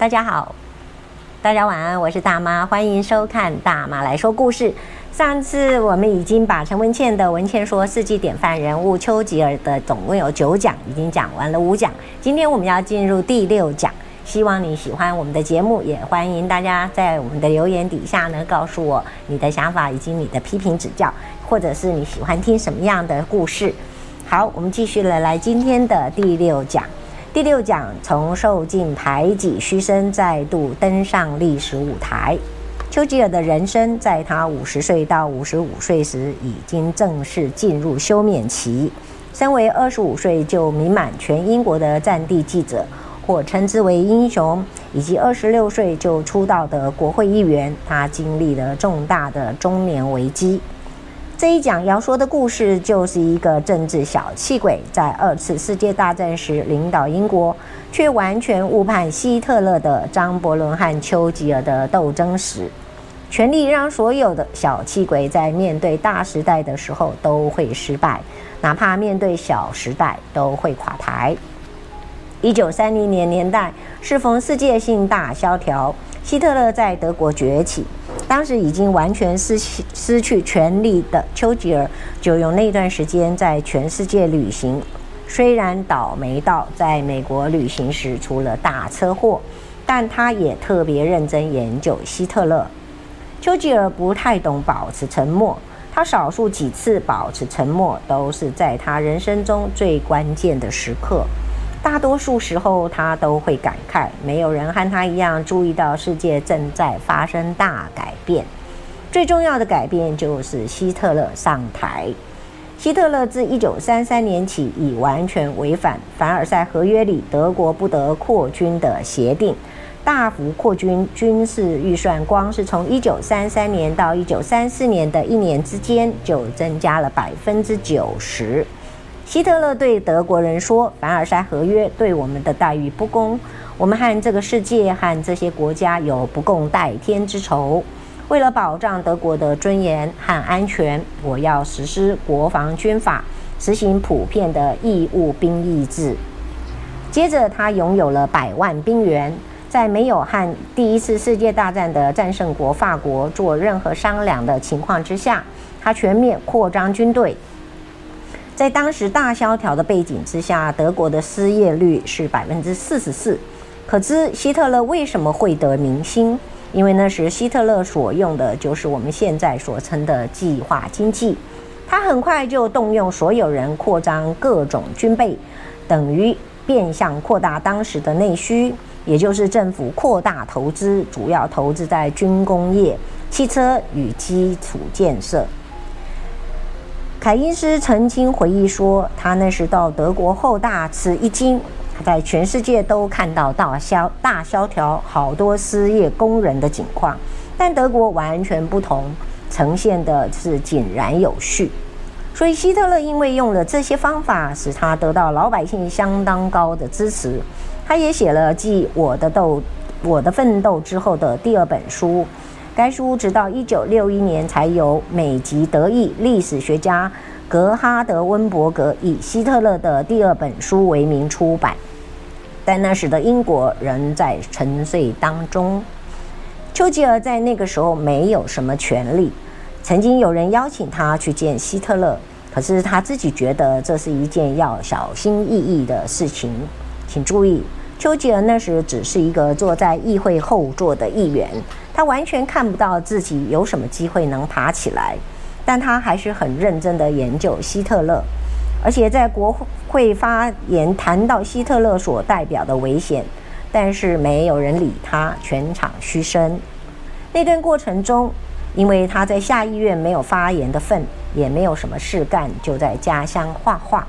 大家好，大家晚安，我是大妈，欢迎收看大妈来说故事。上次我们已经把陈文茜的《文茜说世纪典范人物丘吉尔》的总共有九讲，已经讲完了五讲。今天我们要进入第六讲，希望你喜欢我们的节目，也欢迎大家在我们的留言底下呢告诉我你的想法以及你的批评指教，或者是你喜欢听什么样的故事。好，我们继续来来今天的第六讲。第六讲从受尽排挤嘘声，再度登上历史舞台。丘吉尔的人生，在他五十岁到五十五岁时，已经正式进入休眠期。身为二十五岁就名满全英国的战地记者，或称之为英雄，以及二十六岁就出道的国会议员，他经历了重大的中年危机。这一讲要说的故事，就是一个政治小气鬼在二次世界大战时领导英国，却完全误判希特勒的张伯伦和丘吉尔的斗争史。权力让所有的小气鬼在面对大时代的时候都会失败，哪怕面对小时代都会垮台。一九三零年年代适逢世界性大萧条，希特勒在德国崛起。当时已经完全失去失去权力的丘吉尔，就用那段时间在全世界旅行。虽然倒霉到在美国旅行时出了大车祸，但他也特别认真研究希特勒。丘吉尔不太懂保持沉默，他少数几次保持沉默，都是在他人生中最关键的时刻。大多数时候，他都会感慨，没有人和他一样注意到世界正在发生大改变。最重要的改变就是希特勒上台。希特勒自1933年起已完全违反凡尔赛合约里德国不得扩军的协定，大幅扩军，军事预算光是从1933年到1934年的一年之间就增加了百分之九十。希特勒对德国人说：“凡尔赛合约对我们的待遇不公，我们和这个世界和这些国家有不共戴天之仇。为了保障德国的尊严和安全，我要实施国防军法，实行普遍的义务兵役制。接着，他拥有了百万兵员，在没有和第一次世界大战的战胜国法国做任何商量的情况之下，他全面扩张军队。”在当时大萧条的背景之下，德国的失业率是百分之四十四。可知希特勒为什么会得民心？因为那时希特勒所用的就是我们现在所称的计划经济。他很快就动用所有人扩张各种军备，等于变相扩大当时的内需，也就是政府扩大投资，主要投资在军工业、汽车与基础建设。凯因斯曾经回忆说，他那时到德国后大吃一惊，他在全世界都看到大萧大萧条、好多失业工人的景况，但德国完全不同，呈现的是井然有序。所以希特勒因为用了这些方法，使他得到老百姓相当高的支持。他也写了继《我的斗我的奋斗》之后的第二本书。该书直到一九六一年才由美籍德裔历史学家格哈德温伯格以希特勒的第二本书为名出版，但那时的英国仍在沉睡当中。丘吉尔在那个时候没有什么权利，曾经有人邀请他去见希特勒，可是他自己觉得这是一件要小心翼翼的事情。请注意，丘吉尔那时只是一个坐在议会后座的议员。他完全看不到自己有什么机会能爬起来，但他还是很认真的研究希特勒，而且在国会发言谈到希特勒所代表的危险，但是没有人理他，全场嘘声。那段过程中，因为他在下议院没有发言的份，也没有什么事干，就在家乡画画，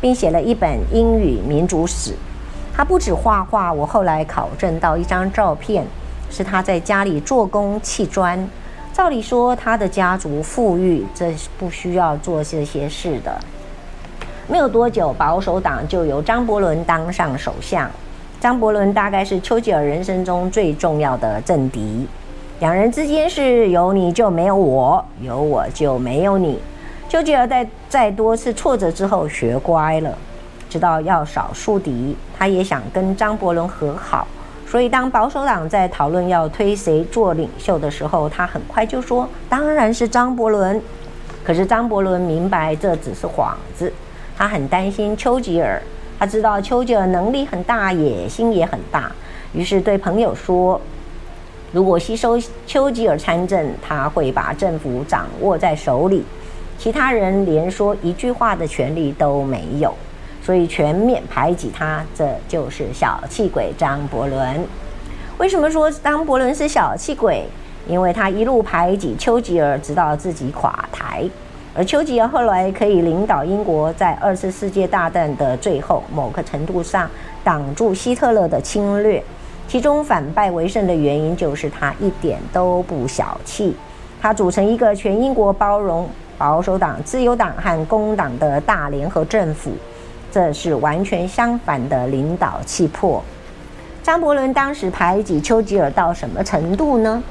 并写了一本英语民主史。他不止画画，我后来考证到一张照片。是他在家里做工砌砖。照理说，他的家族富裕，这是不需要做这些事的。没有多久，保守党就由张伯伦当上首相。张伯伦大概是丘吉尔人生中最重要的政敌。两人之间是有你就没有我，有我就没有你。丘吉尔在在多次挫折之后学乖了，知道要少树敌。他也想跟张伯伦和好。所以当保守党在讨论要推谁做领袖的时候，他很快就说：“当然是张伯伦。”可是张伯伦明白这只是幌子，他很担心丘吉尔，他知道丘吉尔能力很大，野心也很大，于是对朋友说：“如果吸收丘吉尔参政，他会把政府掌握在手里，其他人连说一句话的权利都没有，所以全面排挤他，这就是小气鬼张伯伦。为什么说张伯伦是小气鬼？”因为他一路排挤丘吉尔，直到自己垮台，而丘吉尔后来可以领导英国在二次世界大战的最后，某个程度上挡住希特勒的侵略。其中反败为胜的原因就是他一点都不小气，他组成一个全英国包容保守党、自由党和工党的大联合政府，这是完全相反的领导气魄。张伯伦当时排挤丘吉尔到什么程度呢？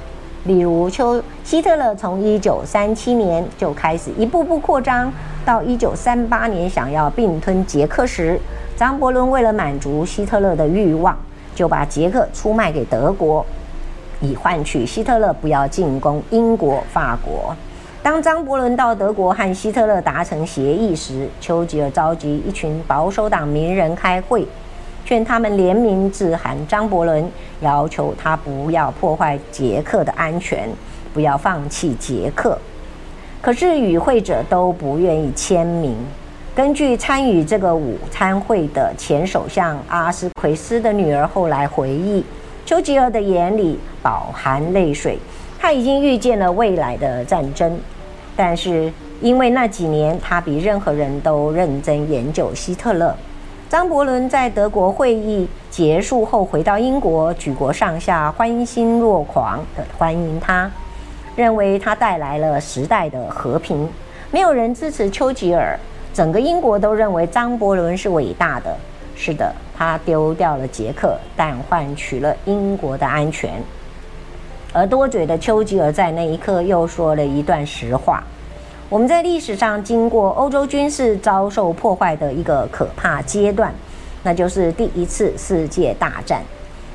例如，丘希特勒从一九三七年就开始一步步扩张，到一九三八年想要并吞捷克时，张伯伦为了满足希特勒的欲望，就把捷克出卖给德国，以换取希特勒不要进攻英国、法国。当张伯伦到德国和希特勒达成协议时，丘吉尔召集一群保守党名人开会。劝他们联名致函张伯伦，要求他不要破坏捷克的安全，不要放弃捷克。可是与会者都不愿意签名。根据参与这个午餐会的前首相阿斯奎斯的女儿后来回忆，丘吉尔的眼里饱含泪水。他已经预见了未来的战争，但是因为那几年他比任何人都认真研究希特勒。张伯伦在德国会议结束后回到英国，举国上下欢欣若狂地欢迎他，认为他带来了时代的和平。没有人支持丘吉尔，整个英国都认为张伯伦是伟大的。是的，他丢掉了捷克，但换取了英国的安全。而多嘴的丘吉尔在那一刻又说了一段实话。我们在历史上经过欧洲军事遭受破坏的一个可怕阶段，那就是第一次世界大战。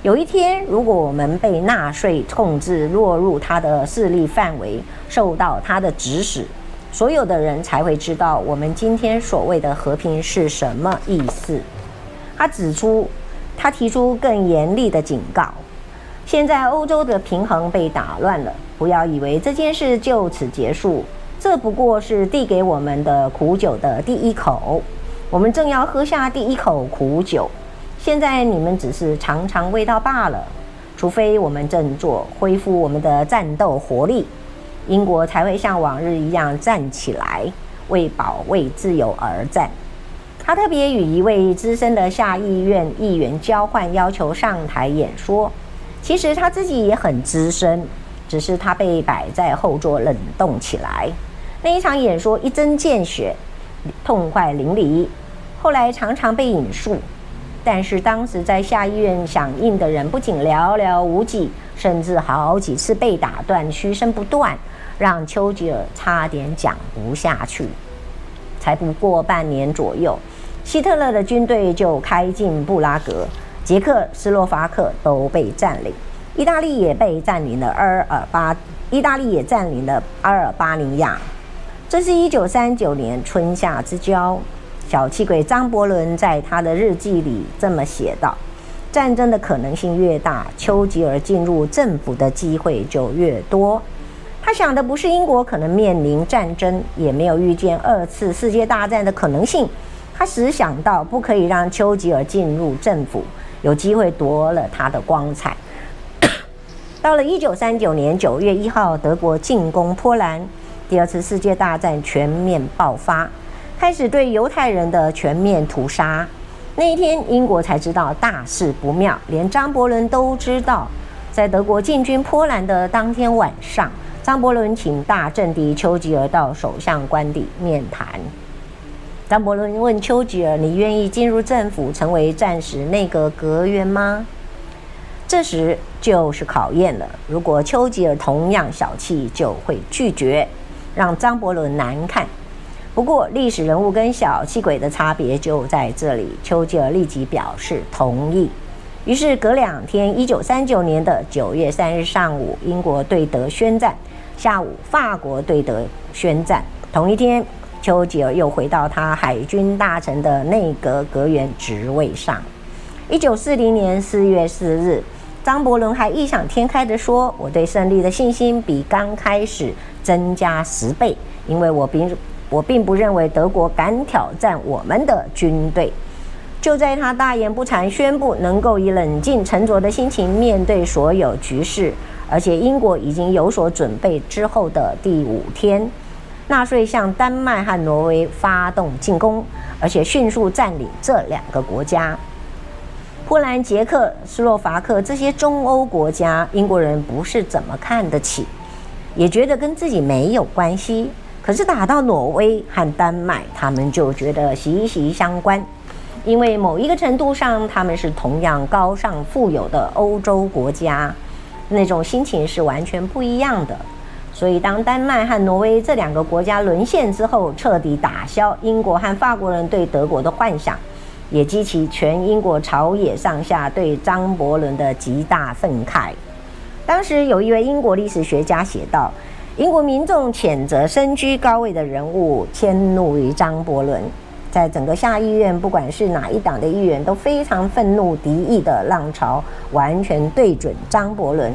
有一天，如果我们被纳粹控制，落入他的势力范围，受到他的指使，所有的人才会知道我们今天所谓的和平是什么意思。他指出，他提出更严厉的警告：现在欧洲的平衡被打乱了，不要以为这件事就此结束。这不过是递给我们的苦酒的第一口，我们正要喝下第一口苦酒。现在你们只是尝尝味道罢了。除非我们振作，恢复我们的战斗活力，英国才会像往日一样站起来，为保卫自由而战。他特别与一位资深的下议院议员交换，要求上台演说。其实他自己也很资深，只是他被摆在后座冷冻起来。那一场演说一针见血，痛快淋漓，后来常常被引述。但是当时在下议院响应的人不仅寥寥无几，甚至好几次被打断，嘘声不断，让丘吉尔差点讲不下去。才不过半年左右，希特勒的军队就开进布拉格，捷克斯洛伐克都被占领，意大利也被占领了阿尔巴，意大利也占领了阿尔巴尼亚。这是一九三九年春夏之交，小气鬼张伯伦在他的日记里这么写道：“战争的可能性越大，丘吉尔进入政府的机会就越多。他想的不是英国可能面临战争，也没有预见二次世界大战的可能性。他只想到不可以让丘吉尔进入政府，有机会夺了他的光彩。”到了一九三九年九月一号，德国进攻波兰。第二次世界大战全面爆发，开始对犹太人的全面屠杀。那一天，英国才知道大事不妙，连张伯伦都知道。在德国进军波兰的当天晚上，张伯伦请大政敌丘吉尔到首相官邸面谈。张伯伦问丘吉尔：“你愿意进入政府，成为战时内阁阁员吗？”这时就是考验了。如果丘吉尔同样小气，就会拒绝。让张伯伦难看。不过，历史人物跟小气鬼的差别就在这里。丘吉尔立即表示同意。于是隔两天，一九三九年的九月三日上午，英国对德宣战；下午，法国对德宣战。同一天，丘吉尔又回到他海军大臣的内阁阁员职位上。一九四零年四月四日，张伯伦还异想天开地说：“我对胜利的信心比刚开始增加十倍，因为我并我并不认为德国敢挑战我们的军队。”就在他大言不惭宣布能够以冷静沉着的心情面对所有局势，而且英国已经有所准备之后的第五天，纳粹向丹麦和挪威发动进攻，而且迅速占领这两个国家。波兰、捷克、斯洛伐克这些中欧国家，英国人不是怎么看得起，也觉得跟自己没有关系。可是打到挪威和丹麦，他们就觉得息息相关，因为某一个程度上，他们是同样高尚富有的欧洲国家，那种心情是完全不一样的。所以，当丹麦和挪威这两个国家沦陷之后，彻底打消英国和法国人对德国的幻想。也激起全英国朝野上下对张伯伦的极大愤慨。当时有一位英国历史学家写道：“英国民众谴责身居高位的人物，迁怒于张伯伦。在整个下议院，不管是哪一党的议员，都非常愤怒，敌意的浪潮完全对准张伯伦。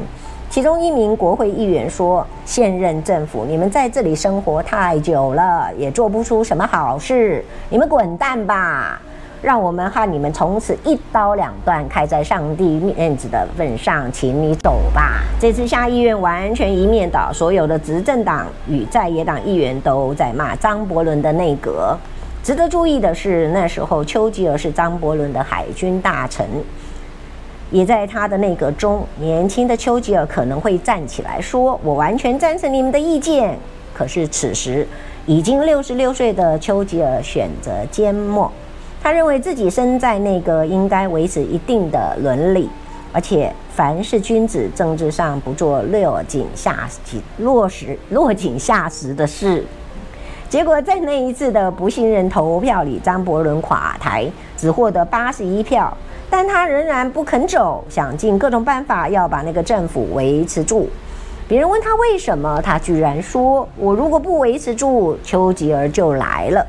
其中一名国会议员说：‘现任政府，你们在这里生活太久了，也做不出什么好事，你们滚蛋吧！’”让我们和你们从此一刀两断，看在上帝面子的份上，请你走吧。这次下议院完全一面倒，所有的执政党与在野党议员都在骂张伯伦的内阁。值得注意的是，那时候丘吉尔是张伯伦的海军大臣，也在他的内阁中，年轻的丘吉尔可能会站起来说：“我完全赞成你们的意见。”可是此时已经六十六岁的丘吉尔选择缄默。他认为自己身在内阁应该维持一定的伦理，而且凡是君子，政治上不做落井下石、落石落井下石的事。结果在那一次的不信任投票里，张伯伦垮台，只获得八十一票，但他仍然不肯走，想尽各种办法要把那个政府维持住。别人问他为什么，他居然说：“我如果不维持住，丘吉尔就来了。”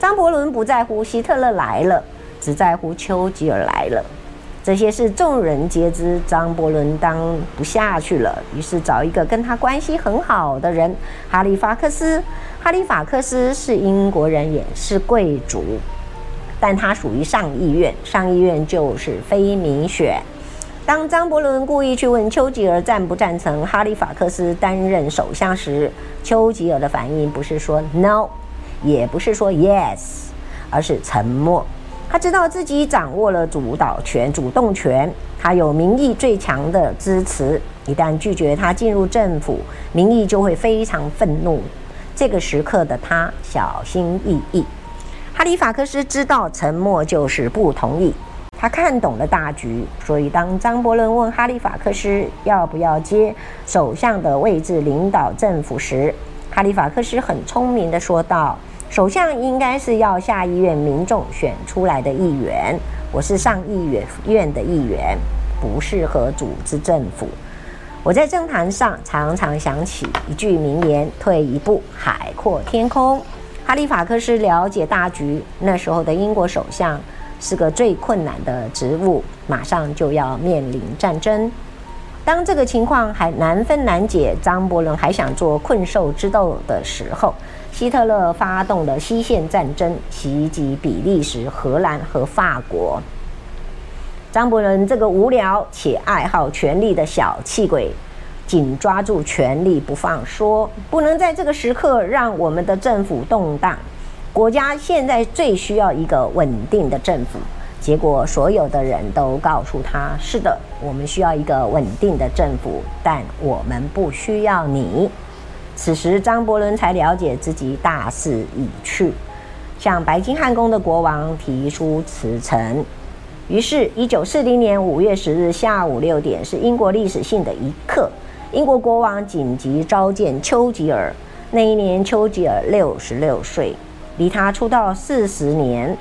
张伯伦不在乎希特勒来了，只在乎丘吉尔来了。这些事众人皆知。张伯伦当不下去了，于是找一个跟他关系很好的人——哈利法克斯。哈利法克斯是英国人，也是贵族，但他属于上议院，上议院就是非民选。当张伯伦故意去问丘吉尔赞不赞成哈利法克斯担任首相时，丘吉尔的反应不是说 “no”。也不是说 yes，而是沉默。他知道自己掌握了主导权、主动权，他有民意最强的支持。一旦拒绝他进入政府，民意就会非常愤怒。这个时刻的他小心翼翼。哈利法克斯知道沉默就是不同意，他看懂了大局，所以当张伯伦问哈利法克斯要不要接首相的位置领导政府时，哈利法克斯很聪明地说道。首相应该是要下议院民众选出来的议员，我是上议院院的议员，不适合组织政府。我在政坛上常常想起一句名言：“退一步，海阔天空。”哈利法克斯了解大局，那时候的英国首相是个最困难的职务，马上就要面临战争。当这个情况还难分难解，张伯伦还想做困兽之斗的时候。希特勒发动了西线战争，袭击比利时、荷兰和法国。张伯伦这个无聊且爱好权力的小气鬼，紧抓住权力不放，说不能在这个时刻让我们的政府动荡。国家现在最需要一个稳定的政府。结果，所有的人都告诉他：“是的，我们需要一个稳定的政府，但我们不需要你。”此时，张伯伦才了解自己大势已去，向白金汉宫的国王提出辞呈。于是，一九四零年五月十日下午六点，是英国历史性的一刻。英国国王紧急召见丘吉尔。那一年，丘吉尔六十六岁，离他出道四十年。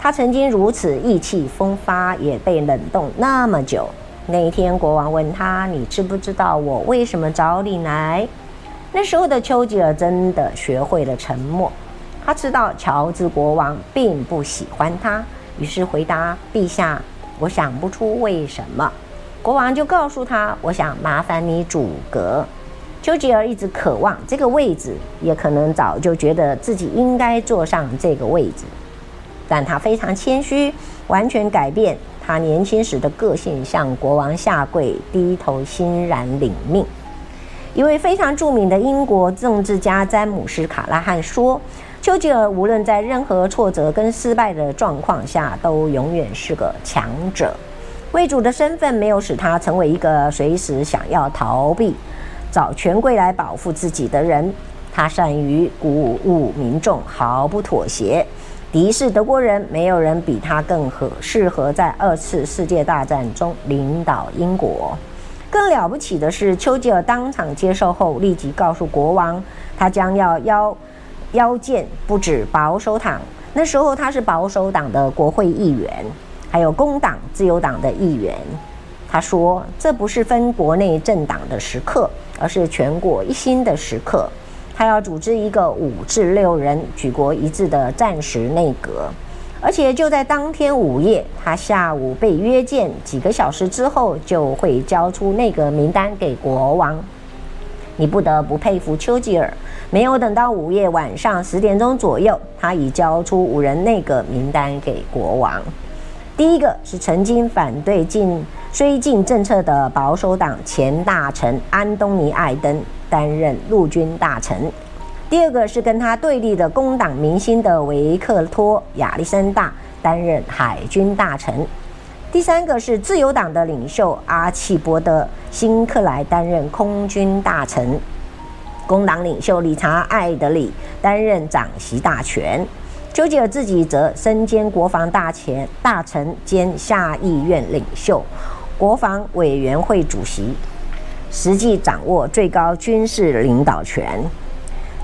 他曾经如此意气风发，也被冷冻那么久。那一天，国王问他：“你知不知道我为什么找你来？”那时候的丘吉尔真的学会了沉默。他知道乔治国王并不喜欢他，于是回答：“陛下，我想不出为什么。”国王就告诉他：“我想麻烦你阻隔。”丘吉尔一直渴望这个位置，也可能早就觉得自己应该坐上这个位置，但他非常谦虚，完全改变他年轻时的个性，向国王下跪，低头欣然领命。一位非常著名的英国政治家詹姆斯·卡拉汉说。丘吉尔无论在任何挫折跟失败的状况下，都永远是个强者。贵族的身份没有使他成为一个随时想要逃避、找权贵来保护自己的人。他善于鼓舞民众，毫不妥协。敌视德国人，没有人比他更合适合在二次世界大战中领导英国。更了不起的是，丘吉尔当场接受后，立即告诉国王，他将要邀。邀见不止保守党，那时候他是保守党的国会议员，还有工党、自由党的议员。他说：“这不是分国内政党的时刻，而是全国一心的时刻。他要组织一个五至六人、举国一致的战时内阁，而且就在当天午夜，他下午被约见，几个小时之后就会交出内阁名单给国王。你不得不佩服丘吉尔。”没有等到午夜晚上十点钟左右，他已交出五人内阁名单给国王。第一个是曾经反对进绥靖政策的保守党前大臣安东尼·艾登担任陆军大臣；第二个是跟他对立的工党明星的维克托·亚历山大担任海军大臣；第三个是自由党的领袖阿契波德·辛克莱担任空军大臣。工党领袖理查·艾德里担任掌席大权，丘吉尔自己则身兼国防大前大臣兼下议院领袖、国防委员会主席，实际掌握最高军事领导权。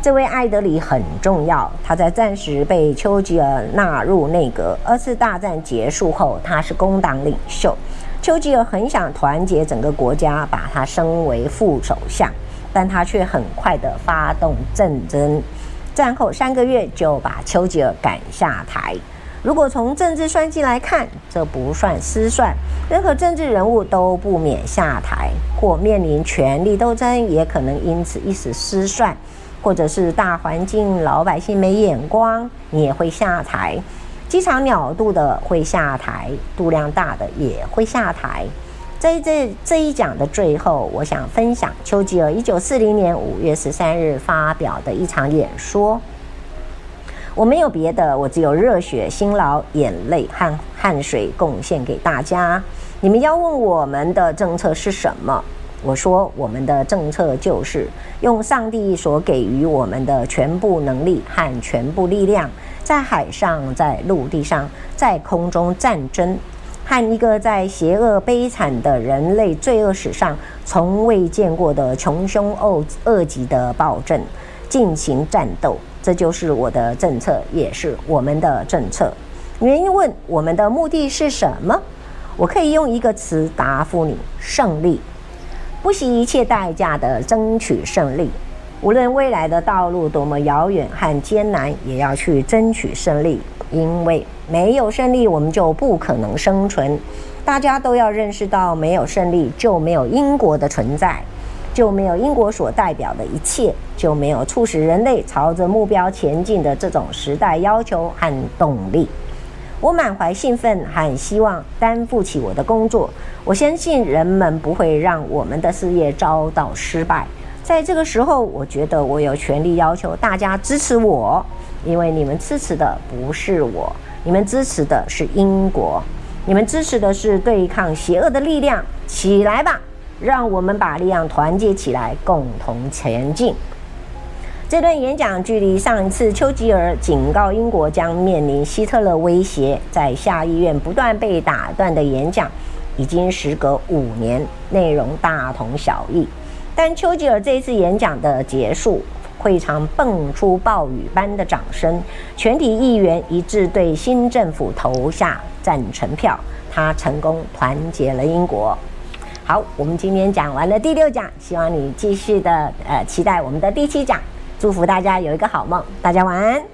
这位艾德里很重要，他在战时被丘吉尔纳入内阁。二次大战结束后，他是工党领袖，丘吉尔很想团结整个国家，把他升为副首相。但他却很快地发动战争，战后三个月就把丘吉尔赶下台。如果从政治算计来看，这不算失算。任何政治人物都不免下台，或面临权力斗争，也可能因此一时失算，或者是大环境老百姓没眼光，你也会下台。机场鸟度的会下台，度量大的也会下台。在这这一讲的最后，我想分享丘吉尔一九四零年五月十三日发表的一场演说。我没有别的，我只有热血、辛劳、眼泪和汗水贡献给大家。你们要问我们的政策是什么？我说，我们的政策就是用上帝所给予我们的全部能力和全部力量，在海上、在陆地上、在空中战争。和一个在邪恶悲惨的人类罪恶史上从未见过的穷凶恶恶极的暴政进行战斗，这就是我的政策，也是我们的政策。原因问我们的目的是什么？我可以用一个词答复你：胜利，不惜一切代价的争取胜利。无论未来的道路多么遥远和艰难，也要去争取胜利，因为。没有胜利，我们就不可能生存。大家都要认识到，没有胜利就没有英国的存在，就没有英国所代表的一切，就没有促使人类朝着目标前进的这种时代要求和动力。我满怀兴奋和希望担负起我的工作。我相信人们不会让我们的事业遭到失败。在这个时候，我觉得我有权利要求大家支持我，因为你们支持的不是我。你们支持的是英国，你们支持的是对抗邪恶的力量，起来吧！让我们把力量团结起来，共同前进。这段演讲距离上一次丘吉尔警告英国将面临希特勒威胁，在下议院不断被打断的演讲，已经时隔五年，内容大同小异。但丘吉尔这一次演讲的结束。会场蹦出暴雨般的掌声，全体议员一致对新政府投下赞成票，他成功团结了英国。好，我们今天讲完了第六讲，希望你继续的呃期待我们的第七讲，祝福大家有一个好梦，大家晚安。